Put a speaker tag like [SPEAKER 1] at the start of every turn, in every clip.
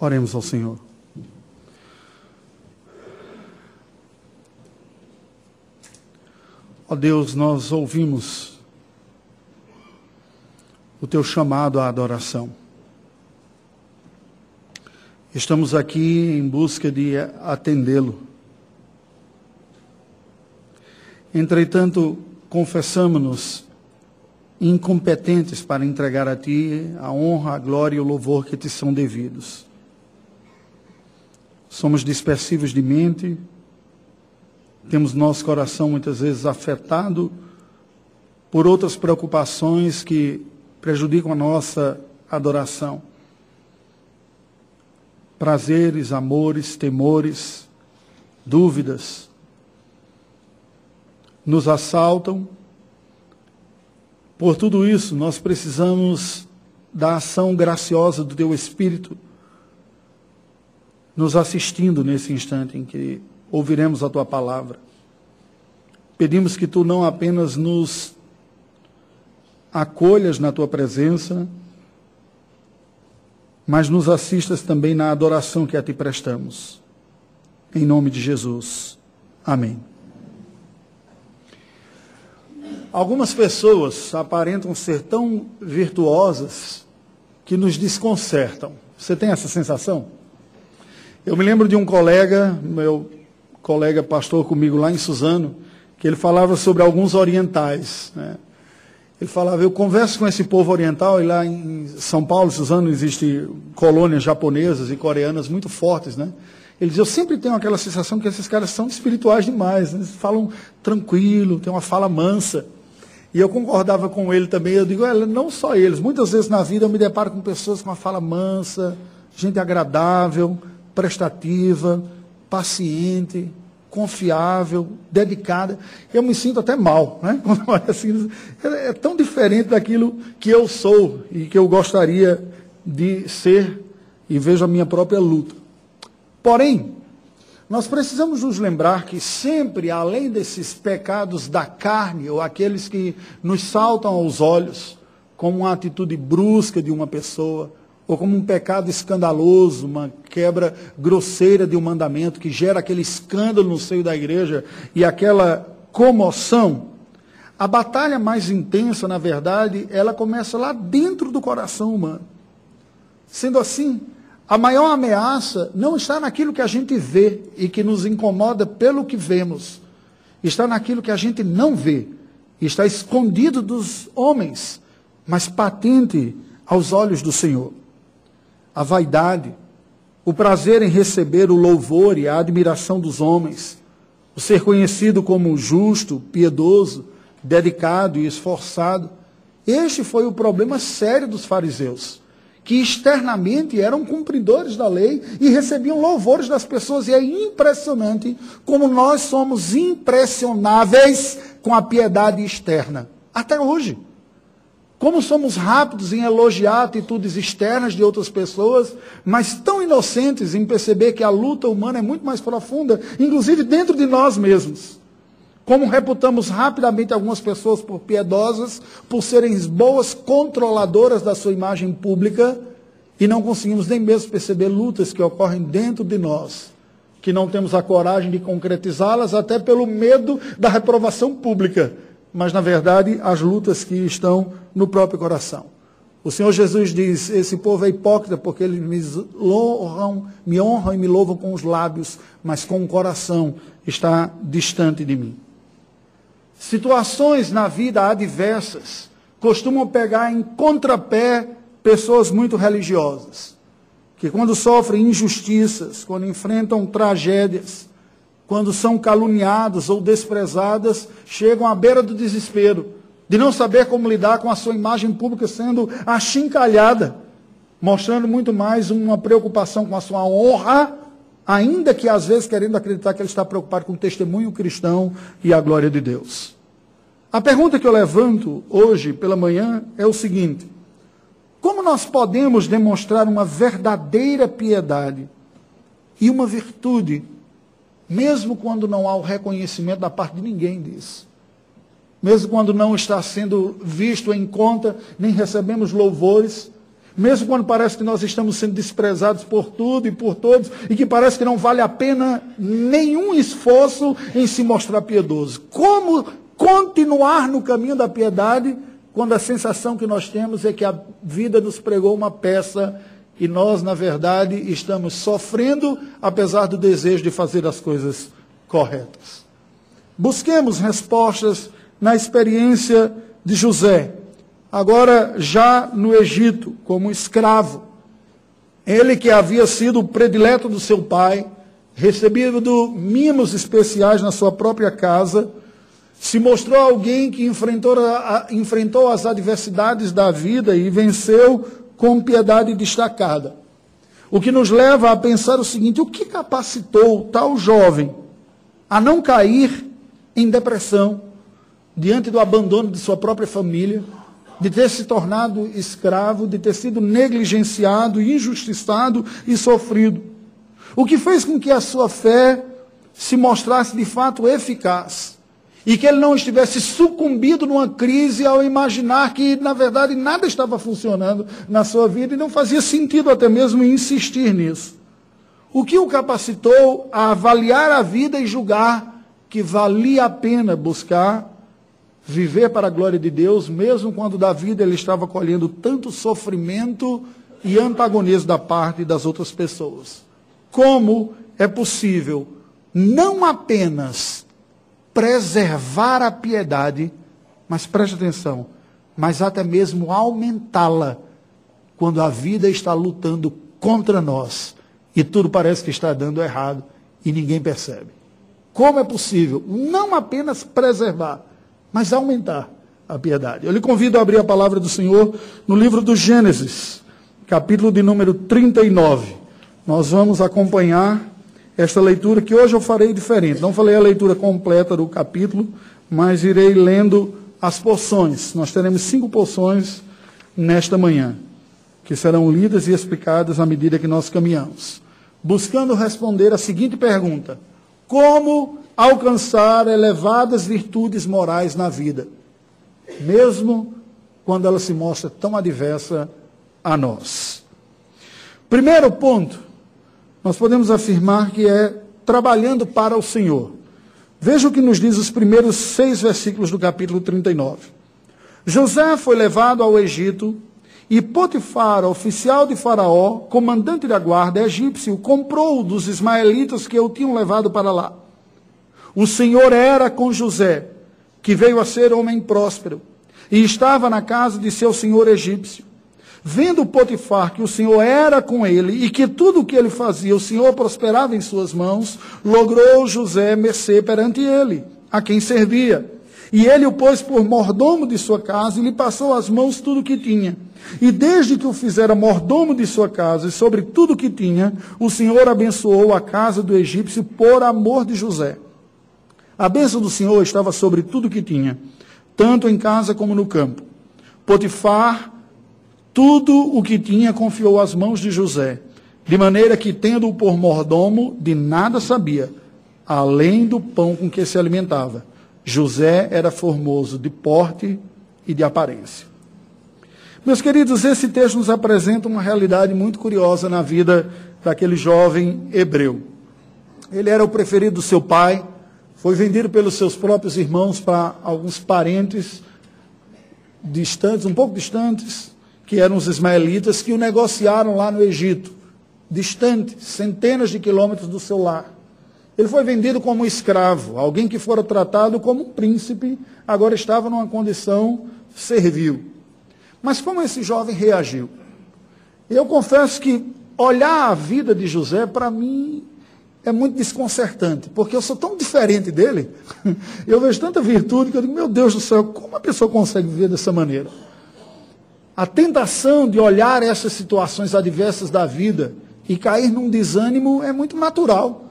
[SPEAKER 1] Oremos ao Senhor. Ó Deus, nós ouvimos o teu chamado à adoração. Estamos aqui em busca de atendê-lo. Entretanto, confessamos-nos incompetentes para entregar a Ti a honra, a glória e o louvor que te são devidos. Somos dispersivos de mente, temos nosso coração muitas vezes afetado por outras preocupações que prejudicam a nossa adoração. Prazeres, amores, temores, dúvidas nos assaltam. Por tudo isso, nós precisamos da ação graciosa do Teu Espírito nos assistindo nesse instante em que ouviremos a tua palavra. Pedimos que tu não apenas nos acolhas na tua presença, mas nos assistas também na adoração que a ti prestamos. Em nome de Jesus. Amém. Algumas pessoas aparentam ser tão virtuosas que nos desconcertam. Você tem essa sensação? Eu me lembro de um colega, meu colega pastor comigo lá em Suzano, que ele falava sobre alguns orientais. Né? Ele falava, eu converso com esse povo oriental, e lá em São Paulo, Suzano, existe colônias japonesas e coreanas muito fortes, né? Ele diz, eu sempre tenho aquela sensação que esses caras são espirituais demais, né? eles falam tranquilo, tem uma fala mansa. E eu concordava com ele também, eu digo, não só eles, muitas vezes na vida eu me deparo com pessoas com uma fala mansa, gente agradável, prestativa, paciente, confiável, dedicada. Eu me sinto até mal, né? assim, é tão diferente daquilo que eu sou e que eu gostaria de ser e vejo a minha própria luta. Porém, nós precisamos nos lembrar que sempre, além desses pecados da carne, ou aqueles que nos saltam aos olhos, como uma atitude brusca de uma pessoa, ou como um pecado escandaloso, uma quebra grosseira de um mandamento que gera aquele escândalo no seio da igreja e aquela comoção, a batalha mais intensa, na verdade, ela começa lá dentro do coração humano. Sendo assim, a maior ameaça não está naquilo que a gente vê e que nos incomoda pelo que vemos, está naquilo que a gente não vê, está escondido dos homens, mas patente aos olhos do Senhor a vaidade, o prazer em receber o louvor e a admiração dos homens, o ser conhecido como justo, piedoso, dedicado e esforçado. Este foi o problema sério dos fariseus, que externamente eram cumpridores da lei e recebiam louvores das pessoas. E é impressionante como nós somos impressionáveis com a piedade externa, até hoje. Como somos rápidos em elogiar atitudes externas de outras pessoas, mas tão inocentes em perceber que a luta humana é muito mais profunda, inclusive dentro de nós mesmos. Como reputamos rapidamente algumas pessoas por piedosas, por serem boas controladoras da sua imagem pública, e não conseguimos nem mesmo perceber lutas que ocorrem dentro de nós, que não temos a coragem de concretizá-las, até pelo medo da reprovação pública mas na verdade as lutas que estão no próprio coração. O Senhor Jesus diz: Esse povo é hipócrita porque eles me honram, me honram e me louvam com os lábios, mas com o coração está distante de mim. Situações na vida adversas costumam pegar em contrapé pessoas muito religiosas, que quando sofrem injustiças, quando enfrentam tragédias, quando são caluniadas ou desprezadas, chegam à beira do desespero, de não saber como lidar com a sua imagem pública sendo achincalhada, mostrando muito mais uma preocupação com a sua honra, ainda que às vezes querendo acreditar que ele está preocupado com o testemunho cristão e a glória de Deus. A pergunta que eu levanto hoje pela manhã é o seguinte: como nós podemos demonstrar uma verdadeira piedade e uma virtude mesmo quando não há o reconhecimento da parte de ninguém disso. Mesmo quando não está sendo visto em conta, nem recebemos louvores, Mesmo quando parece que nós estamos sendo desprezados por tudo e por todos, e que parece que não vale a pena nenhum esforço em se mostrar piedoso. Como continuar no caminho da piedade quando a sensação que nós temos é que a vida nos pregou uma peça e nós, na verdade, estamos sofrendo, apesar do desejo de fazer as coisas corretas. Busquemos respostas na experiência de José, agora já no Egito, como escravo. Ele que havia sido o predileto do seu pai, recebido mimos especiais na sua própria casa, se mostrou alguém que enfrentou, a, enfrentou as adversidades da vida e venceu com piedade destacada. O que nos leva a pensar o seguinte: o que capacitou tal jovem a não cair em depressão diante do abandono de sua própria família, de ter se tornado escravo, de ter sido negligenciado, injustiçado e sofrido? O que fez com que a sua fé se mostrasse de fato eficaz? E que ele não estivesse sucumbido numa crise ao imaginar que, na verdade, nada estava funcionando na sua vida e não fazia sentido até mesmo insistir nisso. O que o capacitou a avaliar a vida e julgar que valia a pena buscar viver para a glória de Deus, mesmo quando da vida ele estava colhendo tanto sofrimento e antagonismo da parte das outras pessoas. Como é possível não apenas preservar a piedade, mas preste atenção, mas até mesmo aumentá-la quando a vida está lutando contra nós e tudo parece que está dando errado e ninguém percebe. Como é possível não apenas preservar, mas aumentar a piedade? Eu lhe convido a abrir a palavra do Senhor no livro do Gênesis, capítulo de número 39. Nós vamos acompanhar esta leitura que hoje eu farei diferente. Não falei a leitura completa do capítulo, mas irei lendo as porções. Nós teremos cinco porções nesta manhã, que serão lidas e explicadas à medida que nós caminhamos. Buscando responder a seguinte pergunta: Como alcançar elevadas virtudes morais na vida, mesmo quando ela se mostra tão adversa a nós? Primeiro ponto, nós podemos afirmar que é trabalhando para o Senhor. Veja o que nos diz os primeiros seis versículos do capítulo 39. José foi levado ao Egito e Potifar, oficial de Faraó, comandante da guarda egípcio, comprou dos ismaelitas que o tinham levado para lá. O Senhor era com José, que veio a ser homem próspero, e estava na casa de seu senhor egípcio. Vendo Potifar que o Senhor era com ele e que tudo o que ele fazia o Senhor prosperava em suas mãos, logrou José mercê perante ele, a quem servia. E ele o pôs por mordomo de sua casa e lhe passou às mãos tudo o que tinha. E desde que o fizera mordomo de sua casa e sobre tudo o que tinha, o Senhor abençoou a casa do egípcio por amor de José. A bênção do Senhor estava sobre tudo o que tinha, tanto em casa como no campo. Potifar tudo o que tinha confiou às mãos de José, de maneira que, tendo-o por mordomo, de nada sabia, além do pão com que se alimentava. José era formoso de porte e de aparência. Meus queridos, esse texto nos apresenta uma realidade muito curiosa na vida daquele jovem hebreu. Ele era o preferido do seu pai, foi vendido pelos seus próprios irmãos para alguns parentes distantes, um pouco distantes, que eram os ismaelitas, que o negociaram lá no Egito, distante, centenas de quilômetros do seu lar. Ele foi vendido como escravo, alguém que fora tratado como um príncipe, agora estava numa condição servil. Mas como esse jovem reagiu? Eu confesso que olhar a vida de José, para mim, é muito desconcertante, porque eu sou tão diferente dele, eu vejo tanta virtude que eu digo, meu Deus do céu, como a pessoa consegue viver dessa maneira? A tentação de olhar essas situações adversas da vida e cair num desânimo é muito natural.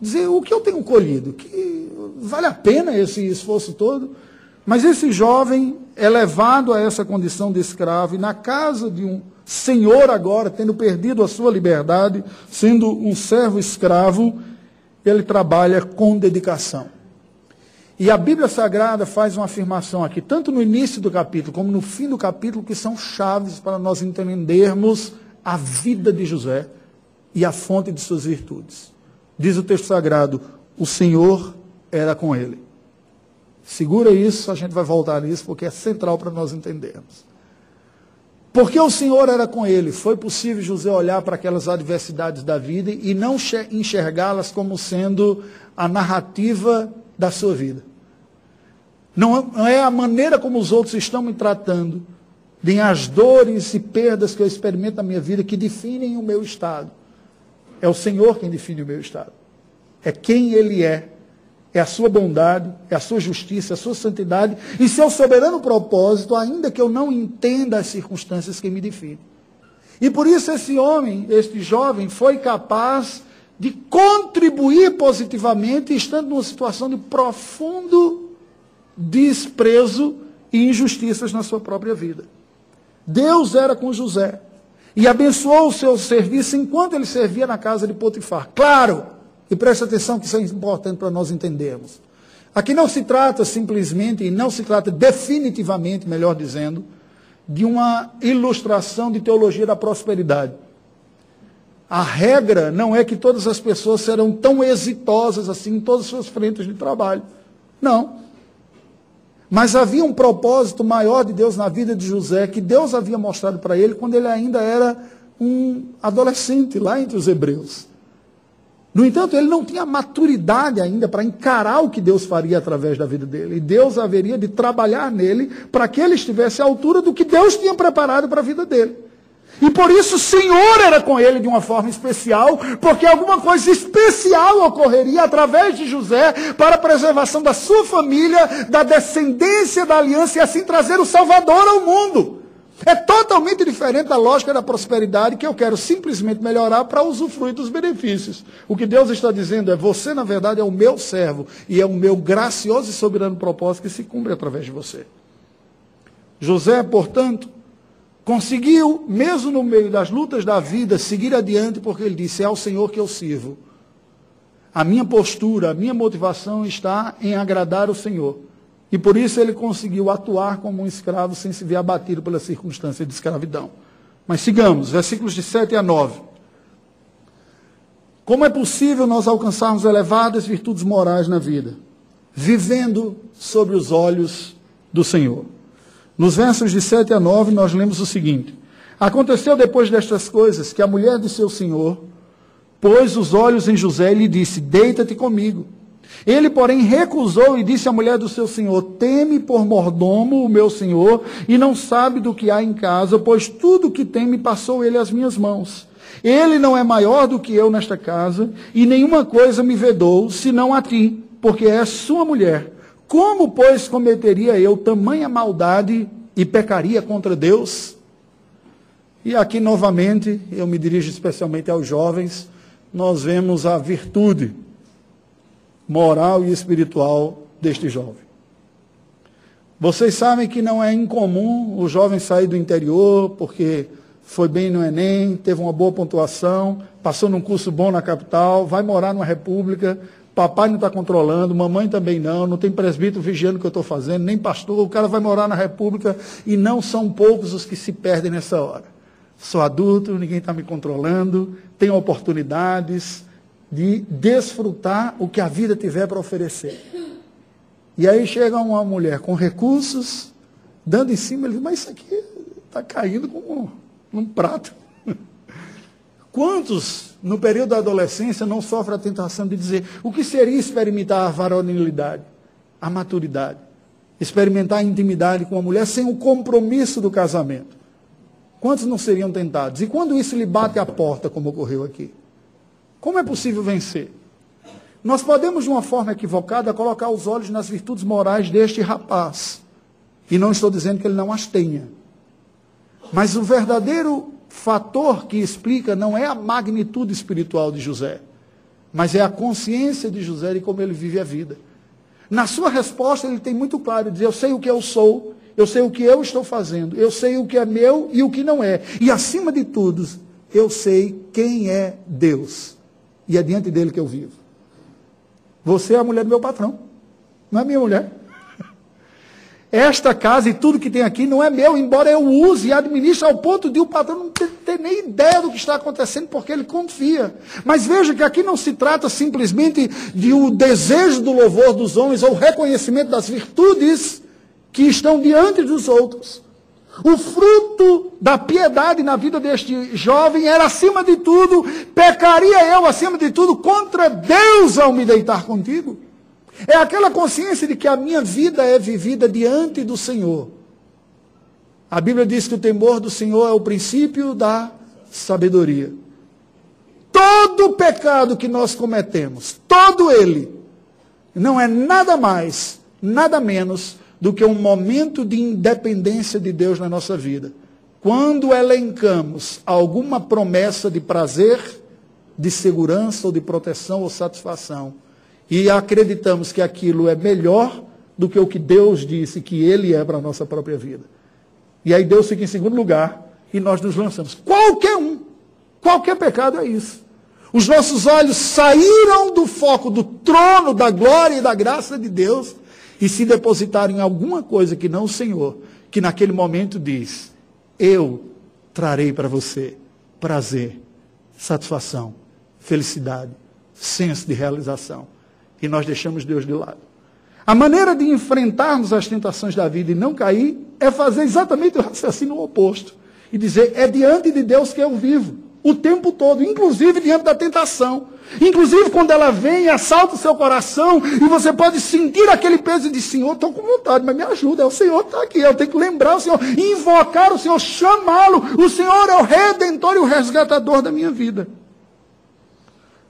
[SPEAKER 1] Dizer, o que eu tenho colhido? Que vale a pena esse esforço todo? Mas esse jovem é levado a essa condição de escravo e na casa de um senhor agora, tendo perdido a sua liberdade, sendo um servo escravo, ele trabalha com dedicação. E a Bíblia Sagrada faz uma afirmação aqui, tanto no início do capítulo como no fim do capítulo, que são chaves para nós entendermos a vida de José e a fonte de suas virtudes. Diz o texto sagrado: o Senhor era com ele. Segura isso, a gente vai voltar nisso, porque é central para nós entendermos. Porque o Senhor era com ele, foi possível José olhar para aquelas adversidades da vida e não enxergá-las como sendo a narrativa da sua vida. Não é a maneira como os outros estão me tratando, nem as dores e perdas que eu experimento na minha vida que definem o meu estado. É o Senhor quem define o meu estado. É quem Ele é. É a sua bondade, é a sua justiça, é a sua santidade e seu soberano propósito, ainda que eu não entenda as circunstâncias que me definem. E por isso esse homem, este jovem, foi capaz de contribuir positivamente, estando numa situação de profundo desprezo e injustiças na sua própria vida. Deus era com José e abençoou o seu serviço enquanto ele servia na casa de Potifar. Claro, e preste atenção que isso é importante para nós entendermos. Aqui não se trata simplesmente, e não se trata definitivamente, melhor dizendo, de uma ilustração de teologia da prosperidade. A regra não é que todas as pessoas serão tão exitosas assim em todas as suas frentes de trabalho. Não. Mas havia um propósito maior de Deus na vida de José, que Deus havia mostrado para ele quando ele ainda era um adolescente, lá entre os hebreus. No entanto, ele não tinha maturidade ainda para encarar o que Deus faria através da vida dele. E Deus haveria de trabalhar nele para que ele estivesse à altura do que Deus tinha preparado para a vida dele. E por isso o Senhor era com ele de uma forma especial, porque alguma coisa especial ocorreria através de José para a preservação da sua família, da descendência da aliança e assim trazer o Salvador ao mundo. É totalmente diferente da lógica da prosperidade que eu quero simplesmente melhorar para usufruir dos benefícios. O que Deus está dizendo é: você, na verdade, é o meu servo e é o meu gracioso e soberano propósito que se cumpre através de você. José, portanto, Conseguiu, mesmo no meio das lutas da vida, seguir adiante, porque ele disse: É ao Senhor que eu sirvo. A minha postura, a minha motivação está em agradar o Senhor. E por isso ele conseguiu atuar como um escravo sem se ver abatido pela circunstância de escravidão. Mas sigamos, versículos de 7 a 9. Como é possível nós alcançarmos elevadas virtudes morais na vida? Vivendo sobre os olhos do Senhor. Nos versos de 7 a 9, nós lemos o seguinte: Aconteceu depois destas coisas que a mulher de seu senhor pôs os olhos em José e lhe disse: Deita-te comigo. Ele, porém, recusou e disse à mulher do seu senhor: Teme por mordomo o meu senhor e não sabe do que há em casa, pois tudo que tem me passou ele às minhas mãos. Ele não é maior do que eu nesta casa e nenhuma coisa me vedou, senão a ti, porque és sua mulher. Como, pois, cometeria eu tamanha maldade e pecaria contra Deus? E aqui, novamente, eu me dirijo especialmente aos jovens, nós vemos a virtude moral e espiritual deste jovem. Vocês sabem que não é incomum o jovem sair do interior porque foi bem no Enem, teve uma boa pontuação, passou num curso bom na capital, vai morar numa república, Papai não está controlando, mamãe também não, não tem presbítero vigiando o que eu estou fazendo, nem pastor. O cara vai morar na República e não são poucos os que se perdem nessa hora. Sou adulto, ninguém está me controlando, tenho oportunidades de desfrutar o que a vida tiver para oferecer. E aí chega uma mulher com recursos, dando em cima, ele diz, mas isso aqui está caindo como um prato. Quantos no período da adolescência, não sofre a tentação de dizer o que seria experimentar a varonilidade, a maturidade, experimentar a intimidade com a mulher sem o compromisso do casamento. Quantos não seriam tentados? E quando isso lhe bate à porta, como ocorreu aqui? Como é possível vencer? Nós podemos, de uma forma equivocada, colocar os olhos nas virtudes morais deste rapaz. E não estou dizendo que ele não as tenha. Mas o verdadeiro fator que explica não é a magnitude espiritual de José, mas é a consciência de José e como ele vive a vida. Na sua resposta, ele tem muito claro, diz, eu sei o que eu sou, eu sei o que eu estou fazendo, eu sei o que é meu e o que não é. E acima de tudo, eu sei quem é Deus. E é diante dele que eu vivo. Você é a mulher do meu patrão. Não é minha mulher. Esta casa e tudo que tem aqui não é meu, embora eu use e administre ao ponto de o patrão não ter, ter, nem ideia do que está acontecendo, porque ele confia. Mas veja que aqui não se trata simplesmente de o desejo do louvor dos homens ou o reconhecimento das virtudes que estão diante dos outros. O fruto da piedade na vida deste jovem era, acima de tudo, pecaria eu, acima de tudo, contra Deus ao me deitar contigo. É aquela consciência de que a minha vida é vivida diante do Senhor. A Bíblia diz que o temor do Senhor é o princípio da sabedoria. Todo pecado que nós cometemos, todo ele, não é nada mais, nada menos do que um momento de independência de Deus na nossa vida. Quando elencamos alguma promessa de prazer, de segurança ou de proteção ou satisfação, e acreditamos que aquilo é melhor do que o que Deus disse que Ele é para a nossa própria vida. E aí Deus fica em segundo lugar e nós nos lançamos. Qualquer um, qualquer pecado é isso. Os nossos olhos saíram do foco do trono da glória e da graça de Deus e se depositaram em alguma coisa que não o Senhor, que naquele momento diz: Eu trarei para você prazer, satisfação, felicidade, senso de realização e nós deixamos Deus de lado. A maneira de enfrentarmos as tentações da vida e não cair é fazer exatamente o raciocínio oposto. E dizer, é diante de Deus que eu vivo. O tempo todo, inclusive diante da tentação. Inclusive quando ela vem e assalta o seu coração, e você pode sentir aquele peso e dizer, Senhor, estou com vontade, mas me ajuda. É o Senhor está aqui, eu tenho que lembrar o Senhor, invocar o Senhor, chamá-lo. O Senhor é o redentor e o resgatador da minha vida.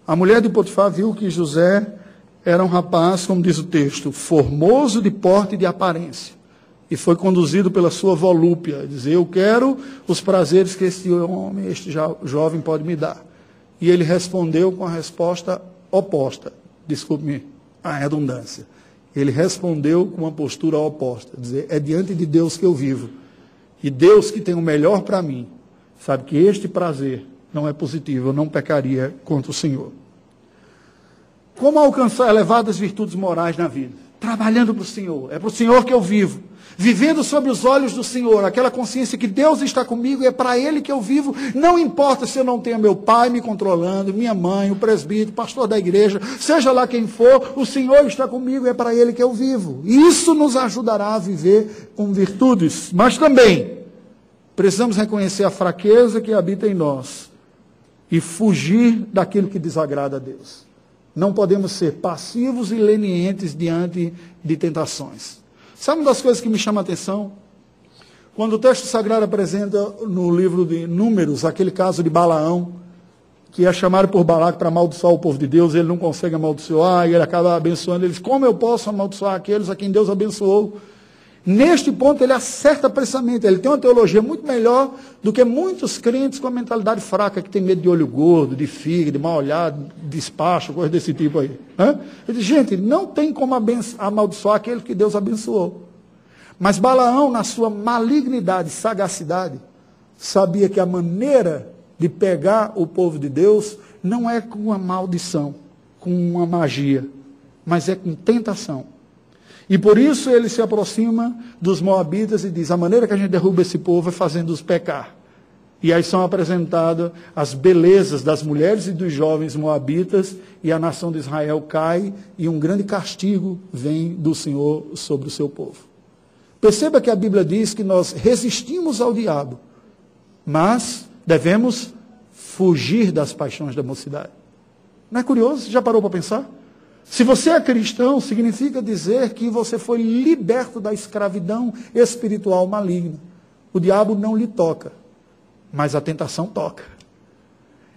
[SPEAKER 1] A mulher de Potifar viu que José era um rapaz, como diz o texto, formoso de porte e de aparência. E foi conduzido pela sua volúpia, dizer, eu quero os prazeres que este homem, este jovem pode me dar. E ele respondeu com a resposta oposta. Desculpe-me a redundância. Ele respondeu com uma postura oposta, dizer, é diante de Deus que eu vivo. E Deus que tem o melhor para mim, sabe que este prazer não é positivo, eu não pecaria contra o Senhor. Como alcançar elevadas virtudes morais na vida? Trabalhando para o Senhor. É para o Senhor que eu vivo. Vivendo sobre os olhos do Senhor, aquela consciência que Deus está comigo e é para Ele que eu vivo. Não importa se eu não tenho meu pai me controlando, minha mãe, o presbítero, o pastor da igreja, seja lá quem for, o Senhor está comigo e é para Ele que eu vivo. Isso nos ajudará a viver com virtudes. Mas também precisamos reconhecer a fraqueza que habita em nós e fugir daquilo que desagrada a Deus. Não podemos ser passivos e lenientes diante de tentações. Sabe uma das coisas que me chama a atenção? Quando o texto sagrado apresenta no livro de Números aquele caso de Balaão, que é chamado por Balac para amaldiçoar o povo de Deus, ele não consegue amaldiçoar, e ele acaba abençoando eles. Como eu posso amaldiçoar aqueles a quem Deus abençoou? Neste ponto, ele acerta precisamente. Ele tem uma teologia muito melhor do que muitos crentes com a mentalidade fraca, que tem medo de olho gordo, de fígado, de mal olhado, despacho, coisa desse tipo aí. Ele diz, gente, não tem como amaldiçoar aquele que Deus abençoou. Mas Balaão, na sua malignidade, sagacidade, sabia que a maneira de pegar o povo de Deus não é com uma maldição, com uma magia, mas é com tentação. E por isso ele se aproxima dos moabitas e diz: a maneira que a gente derruba esse povo é fazendo-os pecar. E aí são apresentadas as belezas das mulheres e dos jovens moabitas, e a nação de Israel cai, e um grande castigo vem do Senhor sobre o seu povo. Perceba que a Bíblia diz que nós resistimos ao diabo, mas devemos fugir das paixões da mocidade. Não é curioso? Já parou para pensar? Se você é cristão, significa dizer que você foi liberto da escravidão espiritual maligna. O diabo não lhe toca, mas a tentação toca.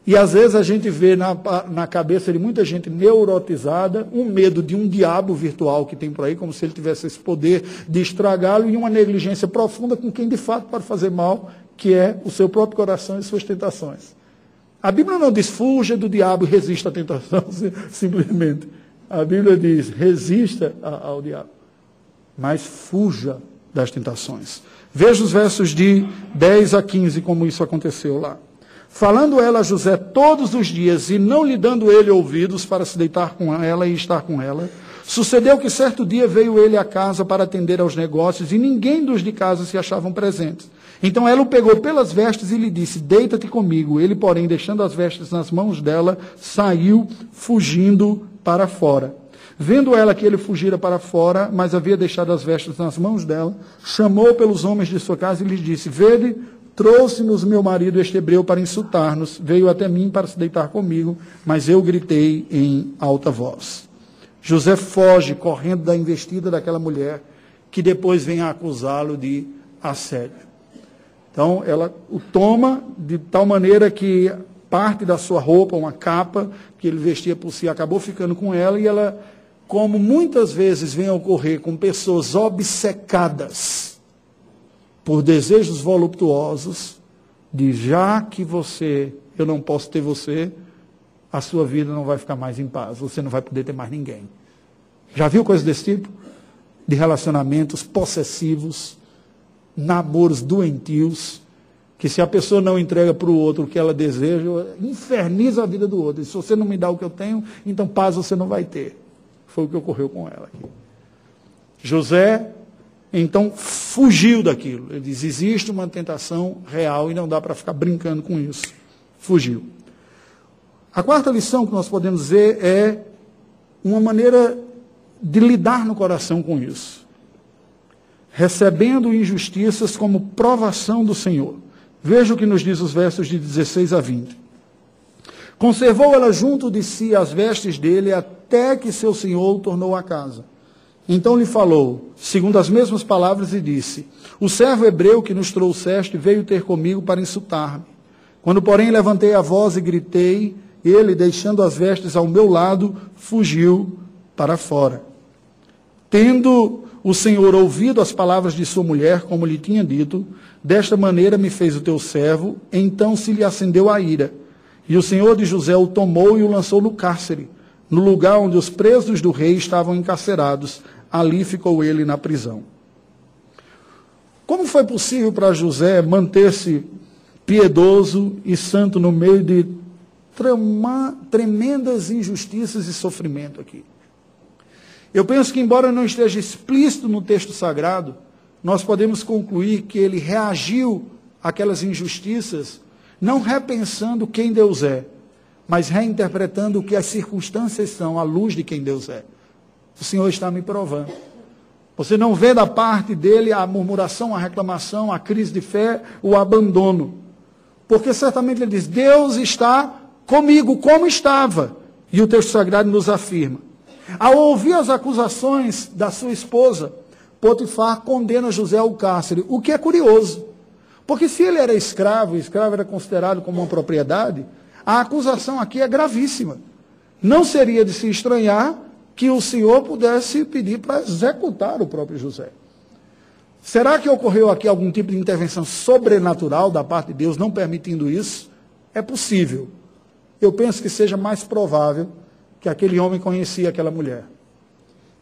[SPEAKER 1] E às vezes a gente vê na, na cabeça de muita gente neurotizada um medo de um diabo virtual que tem por aí, como se ele tivesse esse poder de estragá-lo, e uma negligência profunda com quem de fato pode fazer mal, que é o seu próprio coração e suas tentações. A Bíblia não diz fuja do diabo e resista à tentação, simplesmente. A Bíblia diz: resista ao diabo, mas fuja das tentações. Veja os versos de 10 a 15, como isso aconteceu lá. Falando ela a José todos os dias e não lhe dando ele ouvidos para se deitar com ela e estar com ela, Sucedeu que certo dia veio ele à casa para atender aos negócios e ninguém dos de casa se achavam presentes. Então ela o pegou pelas vestes e lhe disse: Deita-te comigo. Ele, porém, deixando as vestes nas mãos dela, saiu fugindo para fora. Vendo ela que ele fugira para fora, mas havia deixado as vestes nas mãos dela, chamou pelos homens de sua casa e lhes disse: Vede, trouxe-nos meu marido este hebreu para insultar-nos, veio até mim para se deitar comigo, mas eu gritei em alta voz. José foge correndo da investida daquela mulher, que depois vem a acusá-lo de assédio. Então, ela o toma de tal maneira que parte da sua roupa, uma capa que ele vestia por si, acabou ficando com ela e ela, como muitas vezes vem a ocorrer com pessoas obcecadas por desejos voluptuosos, de já que você, eu não posso ter você, a sua vida não vai ficar mais em paz, você não vai poder ter mais ninguém. Já viu coisas desse tipo? De relacionamentos possessivos, namoros doentios, que se a pessoa não entrega para o outro o que ela deseja, inferniza a vida do outro. E se você não me dá o que eu tenho, então paz você não vai ter. Foi o que ocorreu com ela aqui. José, então, fugiu daquilo. Ele diz: existe uma tentação real e não dá para ficar brincando com isso. Fugiu. A quarta lição que nós podemos ver é uma maneira de lidar no coração com isso. Recebendo injustiças como provação do Senhor. Veja o que nos diz os versos de 16 a 20. Conservou ela junto de si as vestes dele até que seu senhor o tornou a casa. Então lhe falou, segundo as mesmas palavras, e disse: O servo hebreu que nos trouxeste veio ter comigo para insultar-me. Quando, porém, levantei a voz e gritei, ele, deixando as vestes ao meu lado, fugiu para fora. Tendo o Senhor ouvido as palavras de sua mulher, como lhe tinha dito, desta maneira me fez o teu servo, então se lhe acendeu a ira. E o Senhor de José o tomou e o lançou no cárcere, no lugar onde os presos do rei estavam encarcerados. Ali ficou ele na prisão. Como foi possível para José manter-se piedoso e santo no meio de tremendas injustiças e sofrimento aqui? Eu penso que, embora não esteja explícito no texto sagrado, nós podemos concluir que ele reagiu àquelas injustiças, não repensando quem Deus é, mas reinterpretando o que as circunstâncias são à luz de quem Deus é. O Senhor está me provando. Você não vê da parte dele a murmuração, a reclamação, a crise de fé, o abandono. Porque certamente ele diz: Deus está comigo, como estava. E o texto sagrado nos afirma. Ao ouvir as acusações da sua esposa, Potifar condena José ao cárcere, o que é curioso. Porque se ele era escravo, escravo era considerado como uma propriedade, a acusação aqui é gravíssima. Não seria de se estranhar que o senhor pudesse pedir para executar o próprio José. Será que ocorreu aqui algum tipo de intervenção sobrenatural da parte de Deus, não permitindo isso? É possível. Eu penso que seja mais provável que aquele homem conhecia aquela mulher.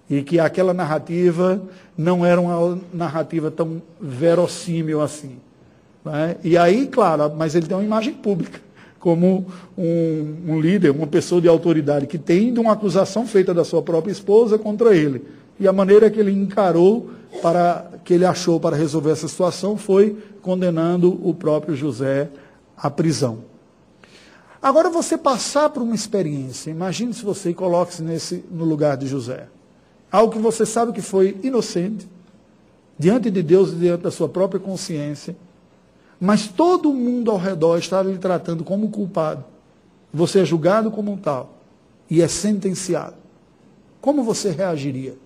[SPEAKER 1] E que aquela narrativa não era uma narrativa tão verossímil assim. Né? E aí, claro, mas ele tem uma imagem pública, como um, um líder, uma pessoa de autoridade que tem uma acusação feita da sua própria esposa contra ele. E a maneira que ele encarou, para que ele achou para resolver essa situação, foi condenando o próprio José à prisão. Agora você passar por uma experiência, imagine se você coloque-se nesse no lugar de José. Algo que você sabe que foi inocente, diante de Deus e diante da sua própria consciência, mas todo mundo ao redor está lhe tratando como culpado. Você é julgado como um tal e é sentenciado. Como você reagiria?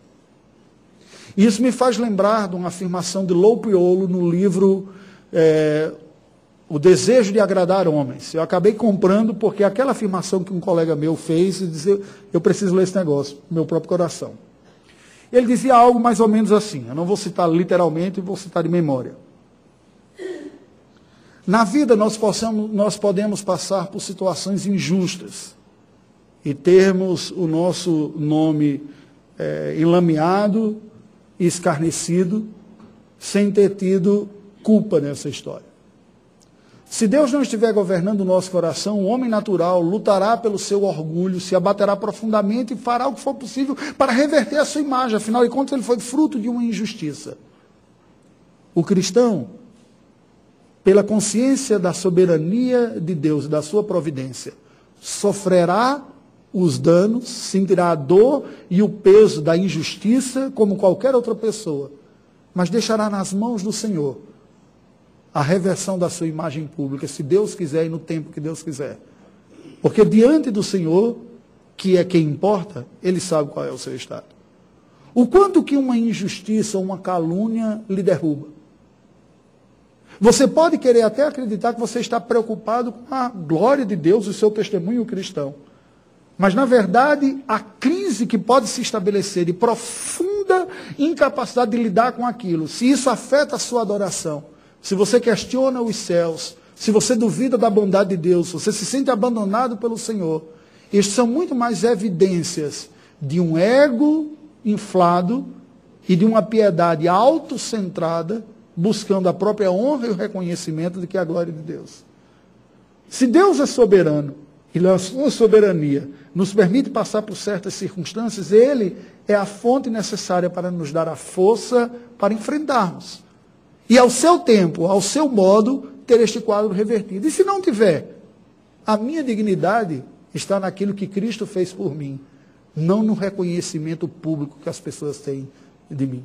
[SPEAKER 1] Isso me faz lembrar de uma afirmação de Loupiolo no livro é, o desejo de agradar homens. Eu acabei comprando porque aquela afirmação que um colega meu fez, e disse, eu preciso ler esse negócio, meu próprio coração. Ele dizia algo mais ou menos assim, eu não vou citar literalmente, vou citar de memória. Na vida nós, possamos, nós podemos passar por situações injustas e termos o nosso nome é, enlameado e escarnecido, sem ter tido culpa nessa história. Se Deus não estiver governando o nosso coração, o homem natural lutará pelo seu orgulho, se abaterá profundamente e fará o que for possível para reverter a sua imagem. Afinal de contas, ele foi fruto de uma injustiça. O cristão, pela consciência da soberania de Deus e da sua providência, sofrerá os danos, sentirá a dor e o peso da injustiça como qualquer outra pessoa, mas deixará nas mãos do Senhor a reversão da sua imagem pública, se Deus quiser e no tempo que Deus quiser. Porque diante do Senhor, que é quem importa, ele sabe qual é o seu estado. O quanto que uma injustiça, uma calúnia lhe derruba. Você pode querer até acreditar que você está preocupado com a glória de Deus e o seu testemunho cristão. Mas, na verdade, a crise que pode se estabelecer de profunda incapacidade de lidar com aquilo, se isso afeta a sua adoração, se você questiona os céus, se você duvida da bondade de Deus, você se sente abandonado pelo Senhor, estes são muito mais evidências de um ego inflado e de uma piedade autocentrada, buscando a própria honra e o reconhecimento de que é a glória de Deus. Se Deus é soberano, e a sua soberania nos permite passar por certas circunstâncias, Ele é a fonte necessária para nos dar a força para enfrentarmos. E ao seu tempo, ao seu modo, ter este quadro revertido. E se não tiver, a minha dignidade está naquilo que Cristo fez por mim, não no reconhecimento público que as pessoas têm de mim.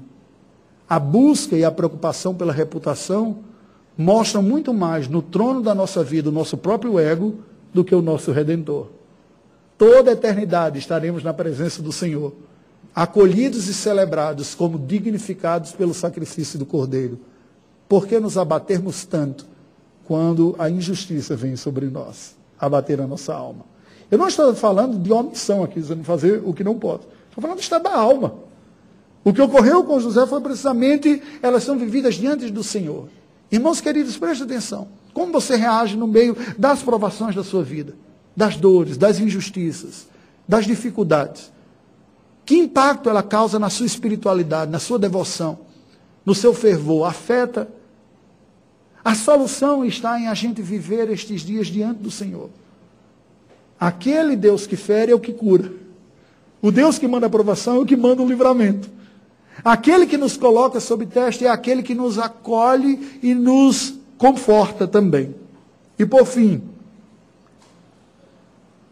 [SPEAKER 1] A busca e a preocupação pela reputação mostram muito mais no trono da nossa vida o nosso próprio ego do que o nosso redentor. Toda a eternidade estaremos na presença do Senhor, acolhidos e celebrados como dignificados pelo sacrifício do Cordeiro por que nos abatermos tanto quando a injustiça vem sobre nós, abater a nossa alma? Eu não estou falando de omissão aqui, dizendo fazer o que não pode. Estou falando do estado da alma. O que ocorreu com José foi precisamente elas são vividas diante do Senhor. Irmãos queridos, preste atenção. Como você reage no meio das provações da sua vida, das dores, das injustiças, das dificuldades? Que impacto ela causa na sua espiritualidade, na sua devoção, no seu fervor? Afeta a solução está em a gente viver estes dias diante do Senhor. Aquele Deus que fere é o que cura. O Deus que manda aprovação é o que manda o livramento. Aquele que nos coloca sob teste é aquele que nos acolhe e nos conforta também. E por fim,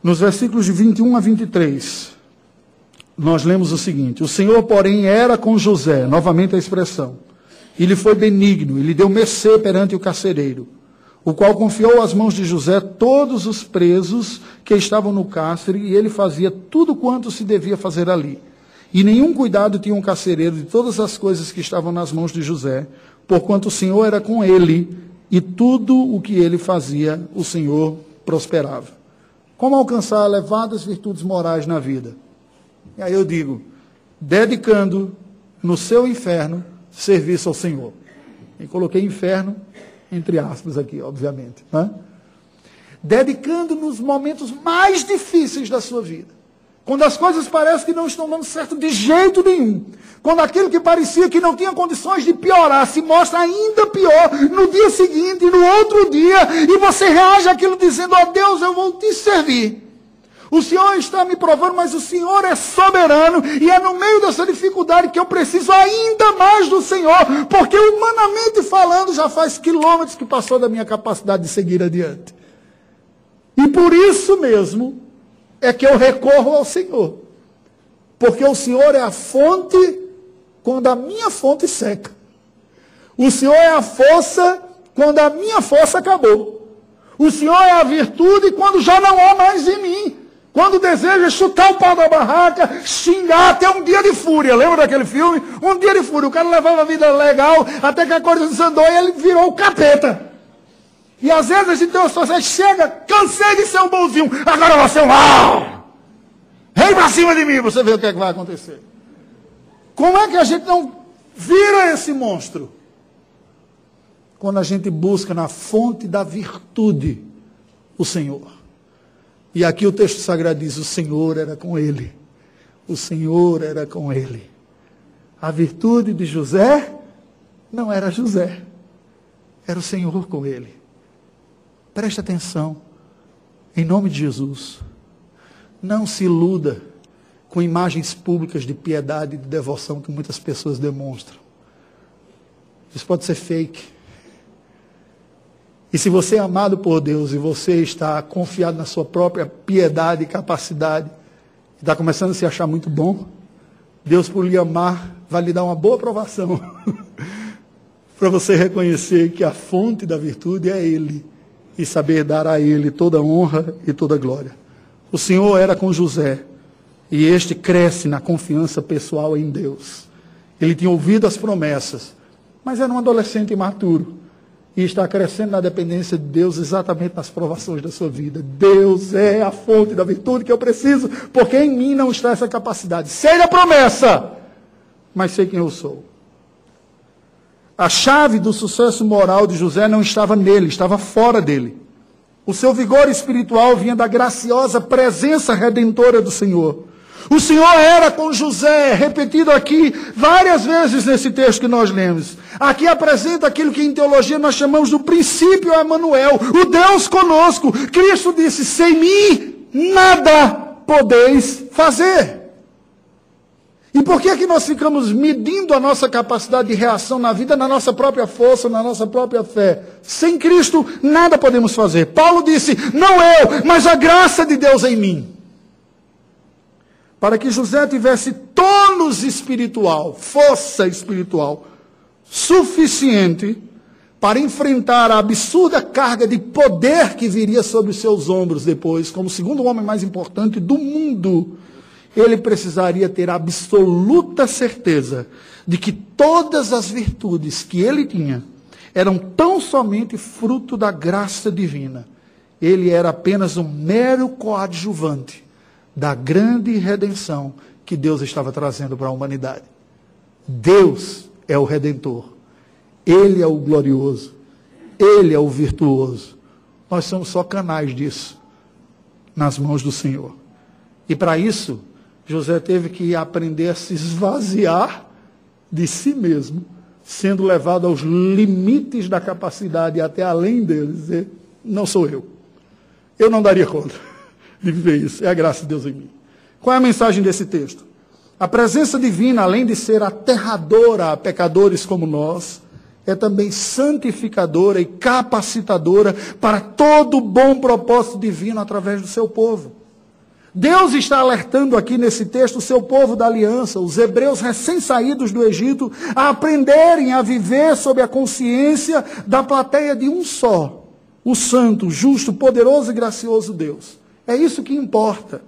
[SPEAKER 1] nos versículos de 21 a 23, nós lemos o seguinte: O Senhor, porém, era com José, novamente a expressão e lhe foi benigno, e lhe deu mercê perante o carcereiro, o qual confiou às mãos de José todos os presos que estavam no cárcere, e ele fazia tudo quanto se devia fazer ali. E nenhum cuidado tinha um carcereiro de todas as coisas que estavam nas mãos de José, porquanto o Senhor era com ele, e tudo o que ele fazia, o Senhor prosperava. Como alcançar elevadas virtudes morais na vida? E aí eu digo, dedicando no seu inferno serviço ao Senhor. E coloquei inferno entre aspas aqui, obviamente. Né? Dedicando nos momentos mais difíceis da sua vida. Quando as coisas parecem que não estão dando certo de jeito nenhum. Quando aquilo que parecia que não tinha condições de piorar se mostra ainda pior no dia seguinte, no outro dia, e você reage àquilo dizendo: Ó oh, Deus, eu vou te servir. O Senhor está me provando, mas o Senhor é soberano e é no meio dessa dificuldade que eu preciso ainda mais do Senhor, porque humanamente falando já faz quilômetros que passou da minha capacidade de seguir adiante. E por isso mesmo é que eu recorro ao Senhor. Porque o Senhor é a fonte quando a minha fonte seca. O Senhor é a força quando a minha força acabou. O Senhor é a virtude quando já não há mais em mim. Quando deseja chutar o pau da barraca, xingar até um dia de fúria. Lembra daquele filme? Um dia de fúria. O cara levava a vida legal até que a coisa desandou e ele virou o capeta. E às vezes a gente tem uma situação, chega, cansei de ser um bonzinho, agora você é um mal. Vem pra cima de mim, você vê o que, é que vai acontecer. Como é que a gente não vira esse monstro? Quando a gente busca na fonte da virtude o Senhor. E aqui o texto sagrado diz: o Senhor era com ele. O Senhor era com ele. A virtude de José não era José, era o Senhor com ele. Preste atenção. Em nome de Jesus. Não se iluda com imagens públicas de piedade e de devoção que muitas pessoas demonstram. Isso pode ser fake. E se você é amado por Deus e você está confiado na sua própria piedade e capacidade, está começando a se achar muito bom, Deus, por lhe amar, vai lhe dar uma boa aprovação. para você reconhecer que a fonte da virtude é Ele e saber dar a Ele toda honra e toda glória. O Senhor era com José e este cresce na confiança pessoal em Deus. Ele tinha ouvido as promessas, mas era um adolescente imaturo e está crescendo na dependência de Deus exatamente nas provações da sua vida. Deus é a fonte da virtude que eu preciso, porque em mim não está essa capacidade. Sei a promessa, mas sei quem eu sou. A chave do sucesso moral de José não estava nele, estava fora dele. O seu vigor espiritual vinha da graciosa presença redentora do Senhor. O Senhor era com José, repetido aqui várias vezes nesse texto que nós lemos. Aqui apresenta aquilo que em teologia nós chamamos do princípio Emanuel, o Deus conosco. Cristo disse: sem mim nada podeis fazer. E por que é que nós ficamos medindo a nossa capacidade de reação na vida na nossa própria força, na nossa própria fé? Sem Cristo nada podemos fazer. Paulo disse: não eu, mas a graça de Deus em mim para que José tivesse tônus espiritual, força espiritual suficiente para enfrentar a absurda carga de poder que viria sobre os seus ombros depois, como o segundo homem mais importante do mundo. Ele precisaria ter absoluta certeza de que todas as virtudes que ele tinha eram tão somente fruto da graça divina. Ele era apenas um mero coadjuvante da grande redenção que Deus estava trazendo para a humanidade. Deus é o redentor. Ele é o glorioso. Ele é o virtuoso. Nós somos só canais disso nas mãos do Senhor. E para isso, José teve que aprender a se esvaziar de si mesmo, sendo levado aos limites da capacidade, até além deles, dizer: não sou eu. Eu não daria conta de viver isso. É a graça de Deus em mim. Qual é a mensagem desse texto? A presença divina, além de ser aterradora a pecadores como nós, é também santificadora e capacitadora para todo bom propósito divino através do seu povo. Deus está alertando aqui nesse texto o seu povo da aliança, os hebreus recém-saídos do Egito, a aprenderem a viver sob a consciência da plateia de um só, o santo, justo, poderoso e gracioso Deus. É isso que importa.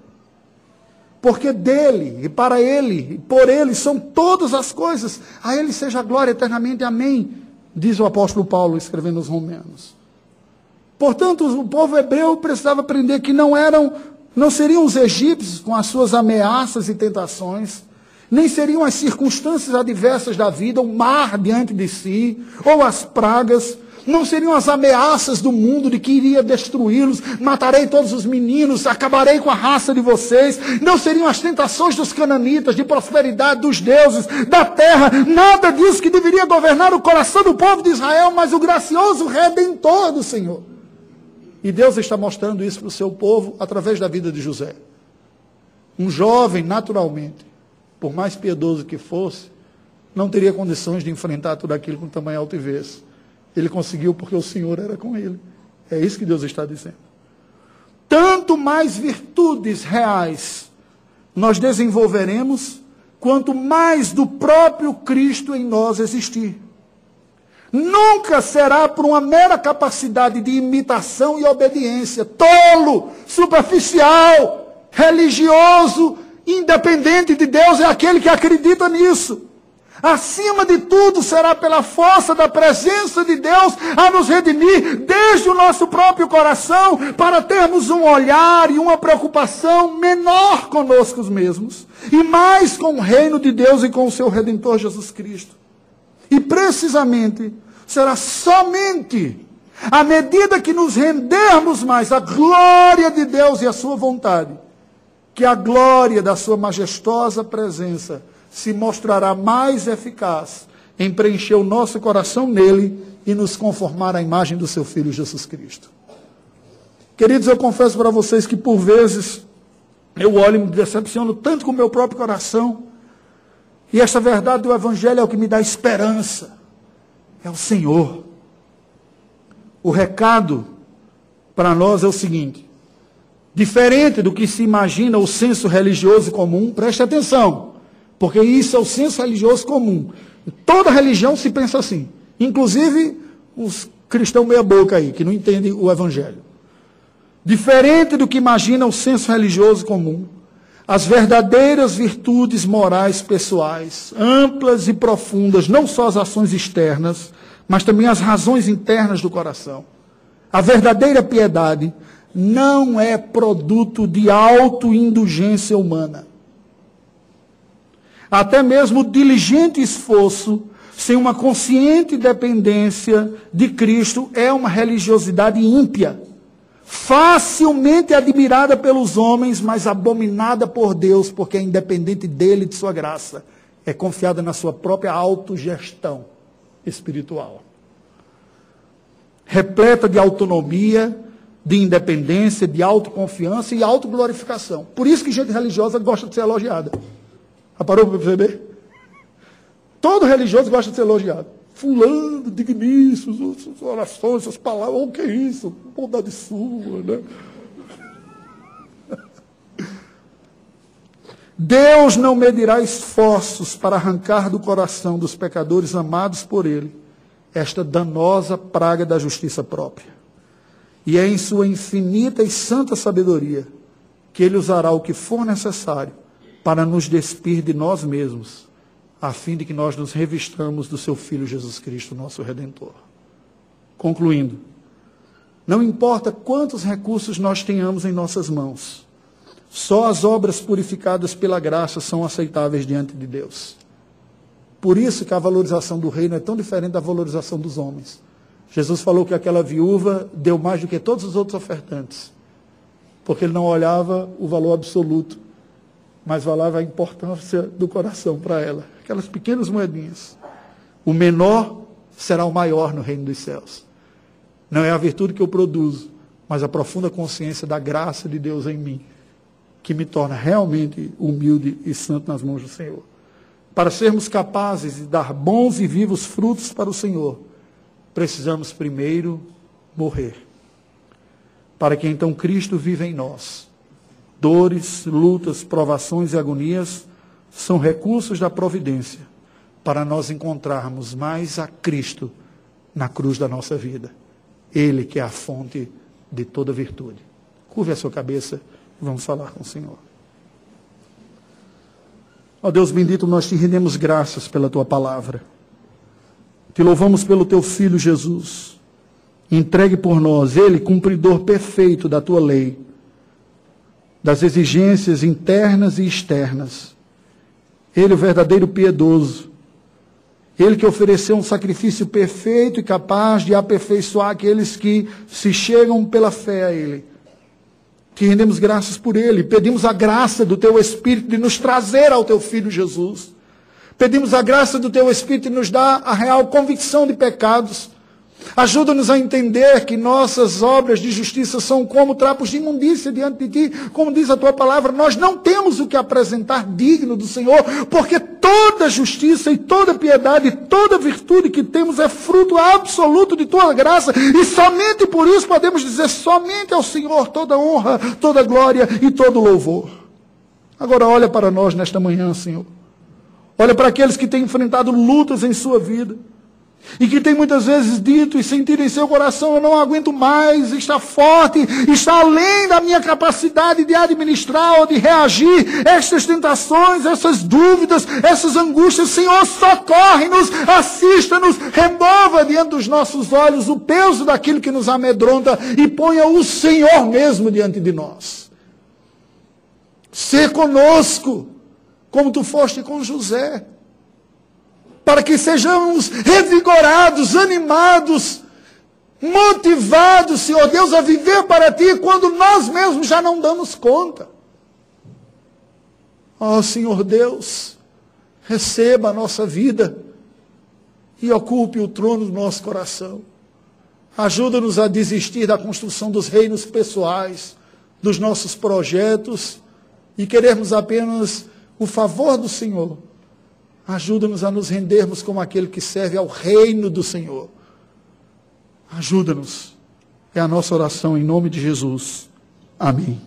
[SPEAKER 1] Porque dele, e para ele, e por ele são todas as coisas. A ele seja a glória eternamente. Amém. Diz o apóstolo Paulo escrevendo aos Romanos. Portanto, o povo hebreu precisava aprender que não eram, não seriam os egípcios com as suas ameaças e tentações, nem seriam as circunstâncias adversas da vida, o mar diante de si, ou as pragas, não seriam as ameaças do mundo de que iria destruí-los, matarei todos os meninos, acabarei com a raça de vocês. Não seriam as tentações dos cananitas, de prosperidade dos deuses, da terra, nada disso que deveria governar o coração do povo de Israel, mas o gracioso redentor do Senhor. E Deus está mostrando isso para o seu povo através da vida de José. Um jovem, naturalmente, por mais piedoso que fosse, não teria condições de enfrentar tudo aquilo com tamanha altivez. Ele conseguiu porque o Senhor era com ele. É isso que Deus está dizendo. Tanto mais virtudes reais nós desenvolveremos, quanto mais do próprio Cristo em nós existir. Nunca será por uma mera capacidade de imitação e obediência, tolo, superficial, religioso, independente de Deus, é aquele que acredita nisso. Acima de tudo, será pela força da presença de Deus a nos redimir desde o nosso próprio coração, para termos um olhar e uma preocupação menor conosco mesmos, e mais com o reino de Deus e com o seu redentor Jesus Cristo. E precisamente será somente à medida que nos rendermos mais à glória de Deus e à sua vontade, que a glória da sua majestosa presença se mostrará mais eficaz em preencher o nosso coração nele e nos conformar à imagem do seu Filho Jesus Cristo. Queridos, eu confesso para vocês que por vezes eu olho e me decepciono tanto com o meu próprio coração. E esta verdade do Evangelho é o que me dá esperança. É o Senhor. O recado para nós é o seguinte: diferente do que se imagina o senso religioso comum, preste atenção, porque isso é o senso religioso comum. Toda religião se pensa assim, inclusive os cristãos meia-boca aí, que não entendem o Evangelho. Diferente do que imagina o senso religioso comum, as verdadeiras virtudes morais pessoais, amplas e profundas, não só as ações externas, mas também as razões internas do coração. A verdadeira piedade não é produto de autoindulgência humana. Até mesmo diligente esforço, sem uma consciente dependência de Cristo, é uma religiosidade ímpia facilmente admirada pelos homens, mas abominada por Deus, porque é independente dele e de sua graça. É confiada na sua própria autogestão espiritual. Repleta de autonomia, de independência, de autoconfiança e autoglorificação. Por isso que gente religiosa gosta de ser elogiada. Já parou para perceber? Todo religioso gosta de ser elogiado. Fulano, digníssimo, suas orações, suas palavras, o que é isso? Bondade sua, né? Deus não medirá esforços para arrancar do coração dos pecadores amados por Ele esta danosa praga da justiça própria. E é em Sua infinita e santa sabedoria que Ele usará o que for necessário para nos despir de nós mesmos a fim de que nós nos revistamos do seu Filho Jesus Cristo, nosso Redentor. Concluindo, não importa quantos recursos nós tenhamos em nossas mãos, só as obras purificadas pela graça são aceitáveis diante de Deus. Por isso que a valorização do reino é tão diferente da valorização dos homens. Jesus falou que aquela viúva deu mais do que todos os outros ofertantes, porque ele não olhava o valor absoluto, mas valava a importância do coração para ela aquelas pequenas moedinhas. O menor será o maior no reino dos céus. Não é a virtude que eu produzo, mas a profunda consciência da graça de Deus em mim, que me torna realmente humilde e santo nas mãos do Senhor. Para sermos capazes de dar bons e vivos frutos para o Senhor, precisamos primeiro morrer. Para que então Cristo viva em nós. Dores, lutas, provações e agonias são recursos da providência para nós encontrarmos mais a Cristo na cruz da nossa vida. Ele que é a fonte de toda virtude. Curve a sua cabeça e vamos falar com o Senhor. Ó Deus bendito, nós te rendemos graças pela tua palavra. Te louvamos pelo teu filho Jesus. Entregue por nós, ele, cumpridor perfeito da tua lei, das exigências internas e externas ele, o verdadeiro piedoso. Ele que ofereceu um sacrifício perfeito e capaz de aperfeiçoar aqueles que se chegam pela fé a Ele. Te rendemos graças por Ele. Pedimos a graça do Teu Espírito de nos trazer ao Teu Filho Jesus. Pedimos a graça do Teu Espírito de nos dar a real convicção de pecados Ajuda-nos a entender que nossas obras de justiça são como trapos de imundícia diante de ti. Como diz a tua palavra, nós não temos o que apresentar digno do Senhor, porque toda justiça e toda piedade, toda virtude que temos é fruto absoluto de tua graça. E somente por isso podemos dizer: somente ao Senhor toda honra, toda glória e todo louvor. Agora olha para nós nesta manhã, Senhor. Olha para aqueles que têm enfrentado lutas em sua vida e que tem muitas vezes dito e sentido em seu coração: eu não aguento mais, está forte, está além da minha capacidade de administrar ou de reagir estas tentações, essas dúvidas, essas angústias. Senhor, socorre-nos, assista-nos, remova diante dos nossos olhos o peso daquilo que nos amedronta e ponha o Senhor mesmo diante de nós. Ser conosco, como tu foste com José para que sejamos revigorados, animados, motivados, Senhor Deus, a viver para Ti quando nós mesmos já não damos conta. Ó oh, Senhor Deus, receba a nossa vida e ocupe o trono do nosso coração. Ajuda-nos a desistir da construção dos reinos pessoais, dos nossos projetos e queremos apenas o favor do Senhor. Ajuda-nos a nos rendermos como aquele que serve ao reino do Senhor. Ajuda-nos. É a nossa oração em nome de Jesus. Amém.